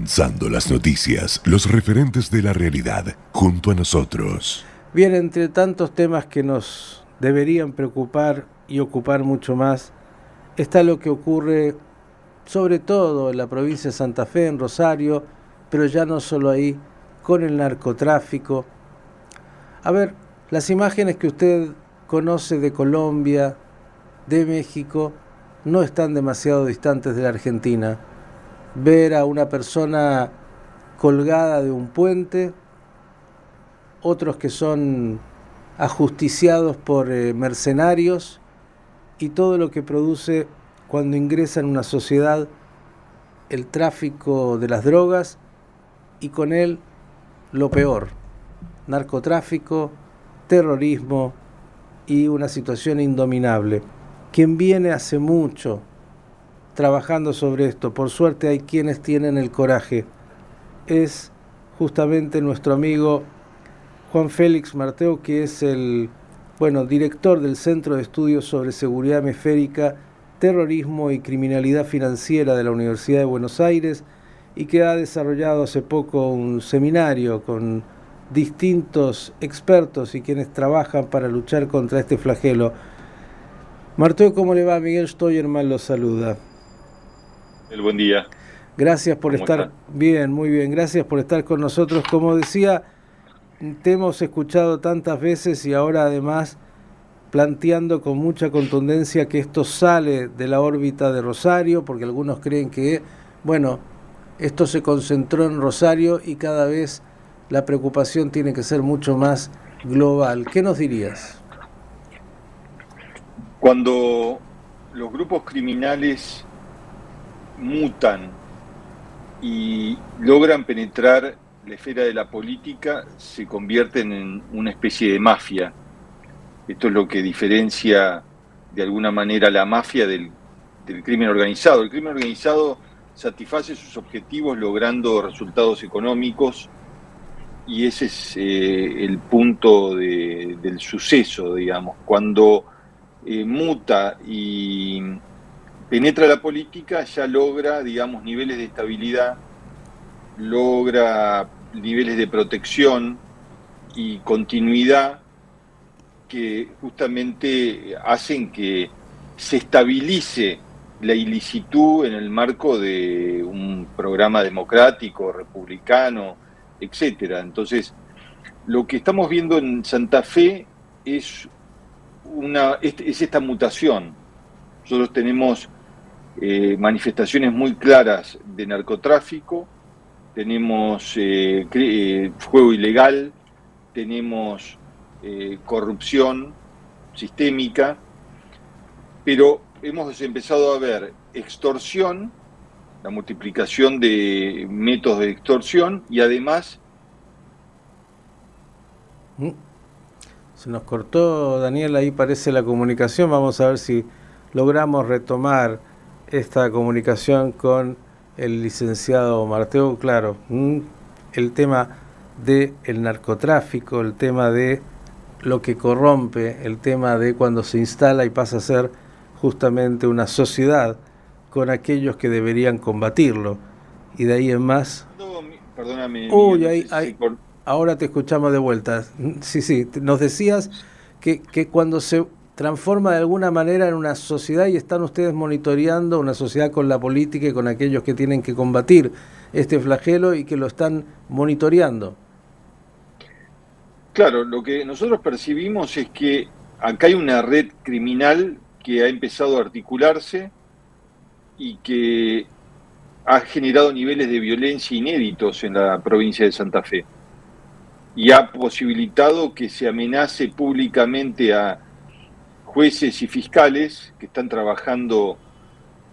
Comenzando las noticias, los referentes de la realidad, junto a nosotros. Bien, entre tantos temas que nos deberían preocupar y ocupar mucho más, está lo que ocurre sobre todo en la provincia de Santa Fe, en Rosario, pero ya no solo ahí, con el narcotráfico. A ver, las imágenes que usted conoce de Colombia, de México, no están demasiado distantes de la Argentina. Ver a una persona colgada de un puente, otros que son ajusticiados por eh, mercenarios y todo lo que produce cuando ingresa en una sociedad el tráfico de las drogas y con él lo peor, narcotráfico, terrorismo y una situación indominable. Quien viene hace mucho trabajando sobre esto, por suerte hay quienes tienen el coraje, es justamente nuestro amigo Juan Félix Marteo, que es el bueno, director del Centro de Estudios sobre Seguridad Hemisférica Terrorismo y Criminalidad Financiera de la Universidad de Buenos Aires y que ha desarrollado hace poco un seminario con distintos expertos y quienes trabajan para luchar contra este flagelo. Marteo, ¿cómo le va? Miguel Stoyerman lo saluda. El buen día. Gracias por estar bien, muy bien. Gracias por estar con nosotros. Como decía, te hemos escuchado tantas veces y ahora además planteando con mucha contundencia que esto sale de la órbita de Rosario, porque algunos creen que, bueno, esto se concentró en Rosario y cada vez la preocupación tiene que ser mucho más global. ¿Qué nos dirías? Cuando los grupos criminales mutan y logran penetrar la esfera de la política, se convierten en una especie de mafia esto es lo que diferencia de alguna manera la mafia del, crimen organizado. El crimen organizado satisface sus objetivos logrando resultados económicos y ese es eh, el punto del suceso, digamos. Cuando eh, muta y penetra la política, ya logra, digamos, niveles de estabilidad, logra niveles de protección y continuidad que justamente hacen que se estabilice la ilicitud en el marco de un programa democrático, republicano, etcétera. Entonces, lo que estamos viendo en Santa Fe es una es, esta mutación. Nosotros tenemos eh, manifestaciones muy claras de narcotráfico, tenemos eh, eh, juego ilegal, tenemos eh, corrupción sistémica, pero hemos empezado a ver extorsión, la multiplicación de métodos de extorsión y además... Mm. Se nos cortó, Daniel, ahí parece la comunicación. Vamos a ver si logramos retomar esta comunicación con el licenciado Marteo. Claro, mm, el tema del el narcotráfico, el tema de lo que corrompe el tema de cuando se instala y pasa a ser justamente una sociedad con aquellos que deberían combatirlo. Y de ahí en más... perdóname. Uy, ahora te escuchamos de vuelta. Sí, sí, nos decías que, que cuando se transforma de alguna manera en una sociedad y están ustedes monitoreando una sociedad con la política y con aquellos que tienen que combatir este flagelo y que lo están monitoreando. Claro, lo que nosotros percibimos es que acá hay una red criminal que ha empezado a articularse y que ha generado niveles de violencia inéditos en la provincia de Santa Fe y ha posibilitado que se amenace públicamente a jueces y fiscales que están trabajando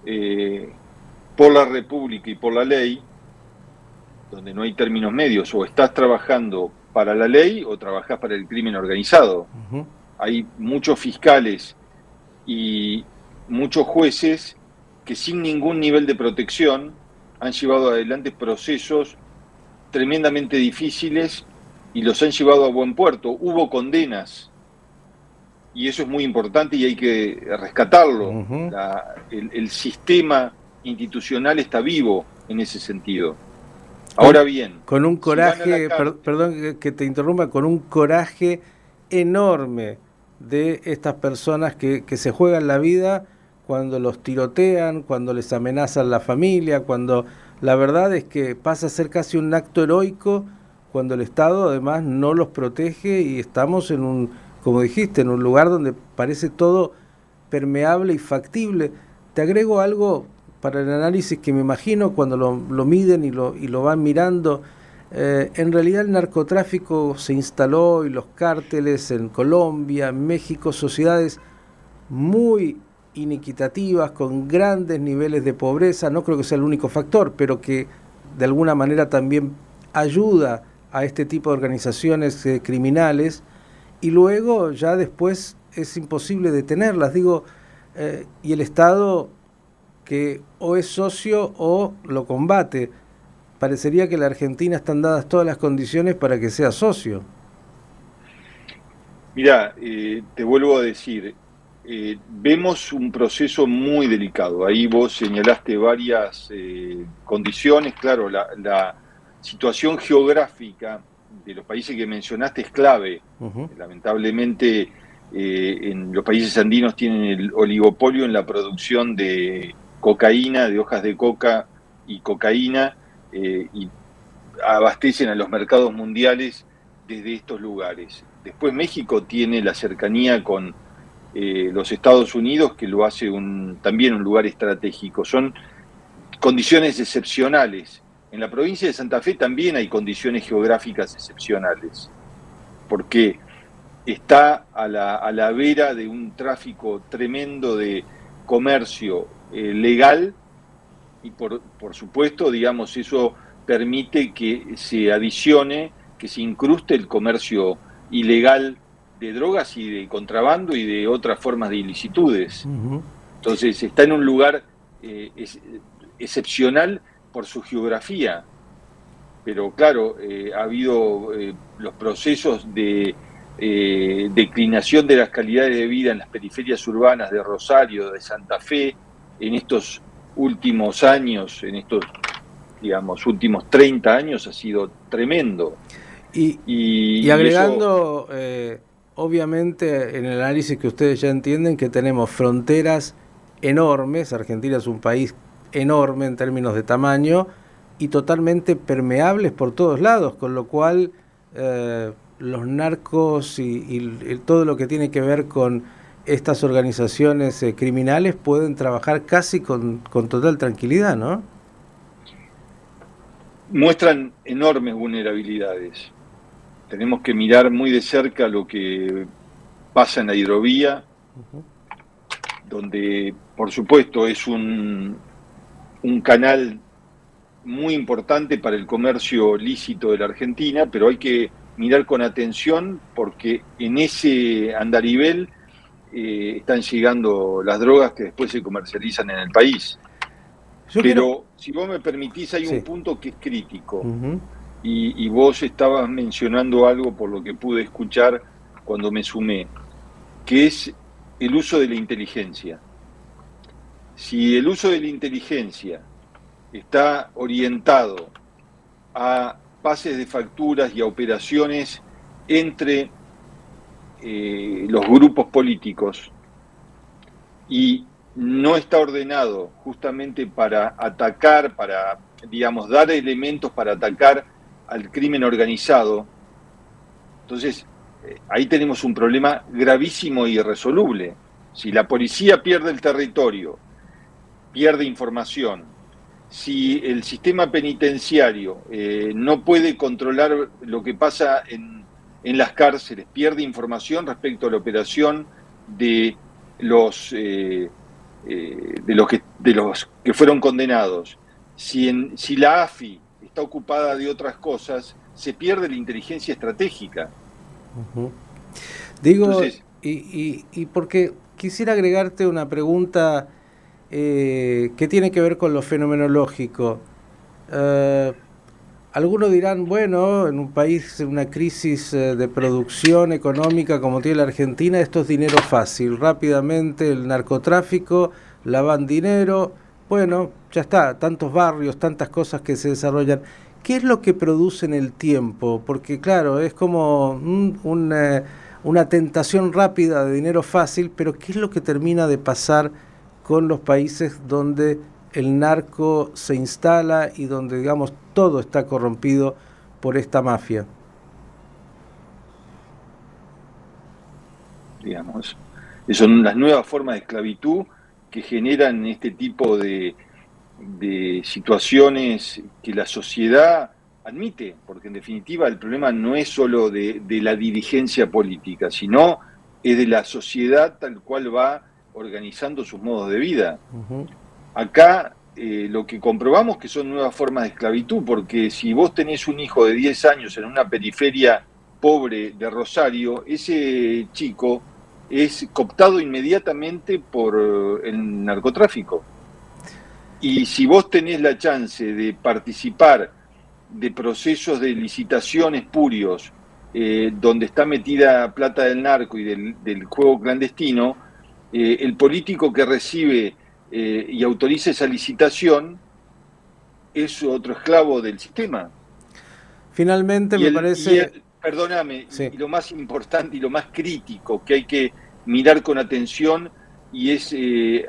eh, por la República y por la ley, donde no hay términos medios, o estás trabajando para la ley o trabajás para el crimen organizado. Hay muchos fiscales y muchos jueces que sin ningún nivel de protección han llevado adelante procesos tremendamente difíciles y los han llevado a buen puerto. Hubo condenas y eso es muy importante y hay que rescatarlo. el sistema institucional está vivo en ese sentido. Ahora bien. Con un coraje, perdón que te interrumpa, con un coraje enorme de estas personas que, que se juegan la vida cuando los tirotean, cuando les amenazan la familia, cuando la verdad es que pasa a ser casi un acto heroico cuando el Estado además no los protege y estamos en un, como dijiste, en un lugar donde parece todo permeable y factible. Te agrego algo para el análisis que me imagino cuando lo, miden y lo, y lo van mirando. Eh, en realidad el narcotráfico se instaló y los cárteles en Colombia, México, sociedades muy inequitativas, con grandes niveles de pobreza, no creo que sea el único factor, pero que de alguna manera también ayuda a este tipo de organizaciones eh, criminales y luego ya después es imposible detenerlas, digo, eh, y el Estado que o es socio o lo combate. Parecería que la Argentina están dadas todas las condiciones para que sea socio. Mira, eh, te vuelvo a decir, eh, vemos un proceso muy delicado. Ahí vos señalaste varias eh, condiciones. Claro, la, situación geográfica de los países que mencionaste es clave. Lamentablemente, eh, en los países andinos tienen el oligopolio en la producción de cocaína, de hojas de coca y cocaína, y abastecen a los mercados mundiales desde estos lugares. Después México tiene la cercanía con eh, los Estados Unidos, que lo hace un, también un lugar estratégico. Son condiciones excepcionales. En la provincia de Santa Fe también hay condiciones geográficas excepcionales, porque está a la, a la vera de un tráfico tremendo de comercio eh, legal y por, por supuesto, digamos, eso permite que se adicione, que se incruste el comercio ilegal de drogas y de contrabando y de otras formas de ilicitudes. Entonces está en un lugar eh, excepcional por su geografía. Pero claro, eh, ha habido eh, los procesos de declinación de las calidades de vida en las periferias urbanas de Rosario, de Santa Fe, en estos últimos años, en estos, digamos, últimos 30 años, ha sido tremendo. Y, y, agregando, obviamente en el análisis que ustedes ya entienden que tenemos fronteras enormes, Argentina es un país enorme en términos de tamaño y totalmente permeables por todos lados, con lo cual eh, los narcos y, todo lo que tiene que ver con estas organizaciones eh, criminales pueden trabajar casi con, con total tranquilidad, ¿no? Muestran enormes vulnerabilidades tenemos que mirar muy de cerca lo que pasa en la hidrovía, donde por supuesto es un, un canal muy importante para el comercio lícito de la Argentina, pero hay que mirar con atención porque en ese andarivel eh, están llegando las drogas que después se comercializan en el país. pero si vos me permitís, hay un punto que es crítico y, vos estabas mencionando algo por lo que pude escuchar cuando me sumé, que es el uso de la inteligencia. Si el uso de la inteligencia está orientado a pases de facturas y a operaciones entre eh, los grupos políticos y no está ordenado justamente para atacar, para, digamos, dar elementos para atacar al crimen organizado, entonces eh, ahí tenemos un problema gravísimo e irresoluble. Si la policía pierde el territorio, pierde información, si el sistema penitenciario eh, no puede controlar lo que pasa en, en, las cárceles, pierde información respecto a la operación de los, eh, de los, que, de los que fueron condenados, si, en, si la AFI ocupada de otras cosas, se pierde la inteligencia estratégica. Digo, y, y, porque quisiera agregarte una pregunta eh, que tiene que ver con lo fenomenológico. Eh, algunos dirán, bueno, en un país, en una crisis eh, de producción económica como tiene la Argentina, esto es dinero fácil. Rápidamente el narcotráfico, lavan dinero, bueno, ya está, tantos barrios, tantas cosas que se desarrollan. ¿qué es lo que produce en el tiempo? Porque claro, es como una tentación rápida de dinero fácil, pero ¿qué es lo que termina de pasar con los países donde el narco se instala y donde, digamos, todo está corrompido por esta mafia? Digamos, son las nuevas formas de esclavitud que generan este tipo de, de situaciones que la sociedad admite, porque en definitiva el problema no es solo de, la dirigencia política, sino es de la sociedad tal cual va organizando sus modos de vida. Acá eh, lo que comprobamos que son nuevas formas de esclavitud, porque si vos tenés un hijo de 10 años en una periferia pobre de Rosario, ese chico es cooptado inmediatamente por el narcotráfico. Y si vos tenés la chance de participar de procesos de licitaciones purios, eh, donde está metida plata del narco y del, juego clandestino, eh, el político que recibe eh, y autoriza esa licitación es otro esclavo del sistema. Finalmente, me parece... perdóname, y lo más importante y lo más crítico que hay que mirar con atención y es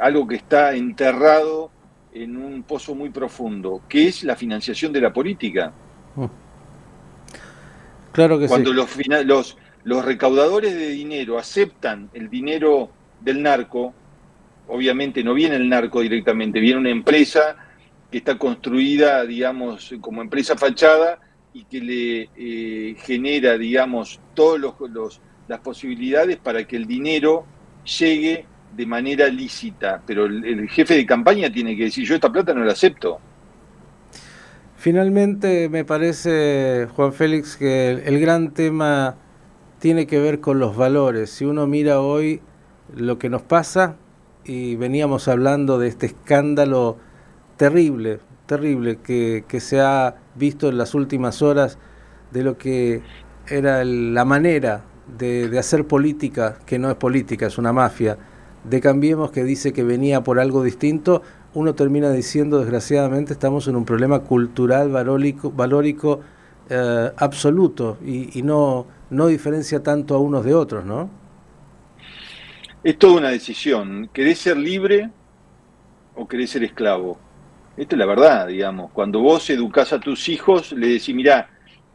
algo que está enterrado en un pozo muy profundo, que es la financiación de la política. Mm. Claro que Cuando los, los, los recaudadores de dinero aceptan el dinero del narco, obviamente no viene el narco directamente, viene una empresa que está construida, digamos, como empresa fachada y que le eh, genera, digamos, todas los, las posibilidades para que el dinero llegue de manera lícita, pero el, jefe de campaña tiene que decir, yo esta plata no la acepto. Finalmente, me parece, Juan Félix, que el, gran tema tiene que ver con los valores. Si uno mira hoy lo que nos pasa, y veníamos hablando de este escándalo terrible, terrible, que, que se ha visto en las últimas horas de lo que era la manera de, hacer política, que no es política, es una mafia, de Cambiemos que dice que venía por algo distinto, uno termina diciendo, desgraciadamente, estamos en un problema cultural, valórico, eh, absoluto y, no, no diferencia tanto a unos de otros, ¿no? Es toda una decisión. ¿Querés ser libre o querés ser esclavo? Esta es la verdad, digamos. Cuando vos educás a tus hijos, le decís, mirá,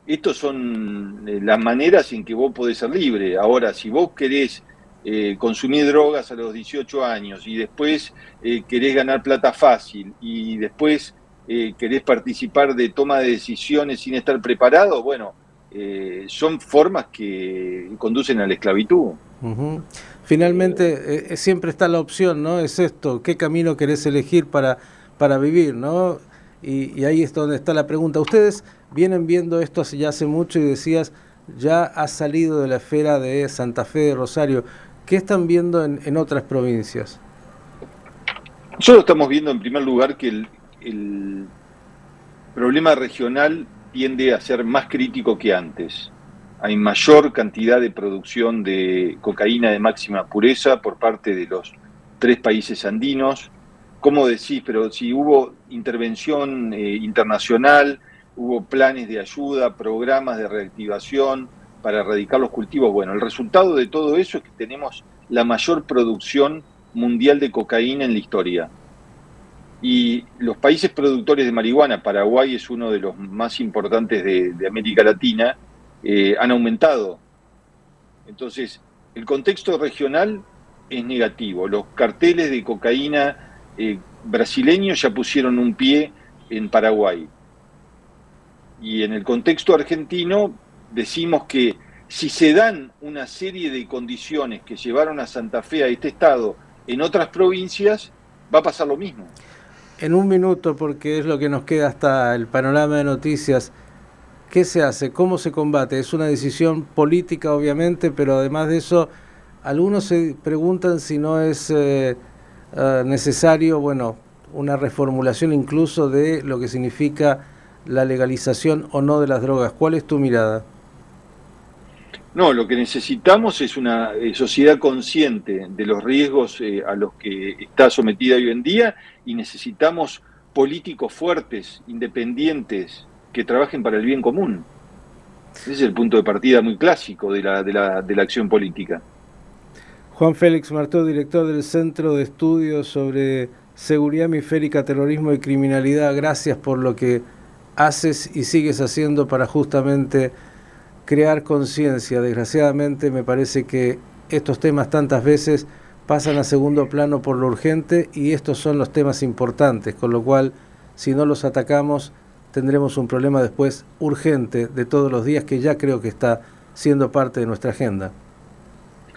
estas son eh, las maneras en que vos podés ser libre. Ahora, si vos querés eh, consumir drogas a los 18 años y después eh, querés ganar plata fácil y después eh, querés participar de toma de decisiones sin estar preparado, bueno, son formas que conducen a la esclavitud. Finalmente, siempre está la opción, ¿no? Es esto, ¿qué camino querés elegir para, para vivir, ¿no? Y, y ahí es donde está la pregunta. Ustedes vienen viendo esto hace ya hace mucho y decías, ya ha salido de la esfera de Santa Fe de Rosario. ¿Qué están viendo en, otras provincias? Nosotros estamos viendo en primer lugar que el, problema regional tiende a ser más crítico que antes. Hay mayor cantidad de producción de cocaína de máxima pureza por parte de los tres países andinos. ¿Cómo decís? Pero si hubo intervención eh, internacional, hubo planes de ayuda, programas de reactivación, para erradicar los cultivos. Bueno, el resultado de todo eso es que tenemos la mayor producción mundial de cocaína en la historia. Y los países productores de marihuana, Paraguay es uno de los más importantes de, América Latina, eh, han aumentado. Entonces, el contexto regional es negativo. Los carteles de cocaína eh, brasileños ya pusieron un pie en Paraguay. Y en el contexto argentino decimos que si se dan una serie de condiciones que llevaron a Santa Fe a este estado en otras provincias, va a pasar lo mismo. En un minuto, porque es lo que nos queda hasta el panorama de noticias, ¿qué se hace? ¿Cómo se combate? Es una decisión política, obviamente, pero además de eso, algunos se preguntan si no es eh, eh, necesario, bueno, una reformulación incluso de lo que significa la legalización o no de las drogas. ¿Cuál es tu mirada? No, lo que necesitamos es una eh, sociedad consciente de los riesgos a los que está sometida hoy en día y necesitamos políticos fuertes, independientes, que trabajen para el bien común. Ese es el punto de partida muy clásico de la, de la, de la acción política. Juan Félix Martó, director del Centro de Estudios sobre Seguridad Hemisférica, Terrorismo y Criminalidad, gracias por lo que haces y sigues haciendo para justamente crear conciencia. Desgraciadamente me parece que estos temas tantas veces pasan a segundo plano por lo urgente y estos son los temas importantes, con lo cual si no los atacamos tendremos un problema después urgente de todos los días que ya creo que está siendo parte de nuestra agenda.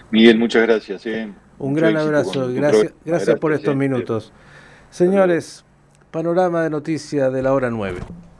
Miguel, muchas gracias. Eh. Un gran abrazo gracias, gracias, por estos minutos. Señores, panorama de noticias de la hora 9.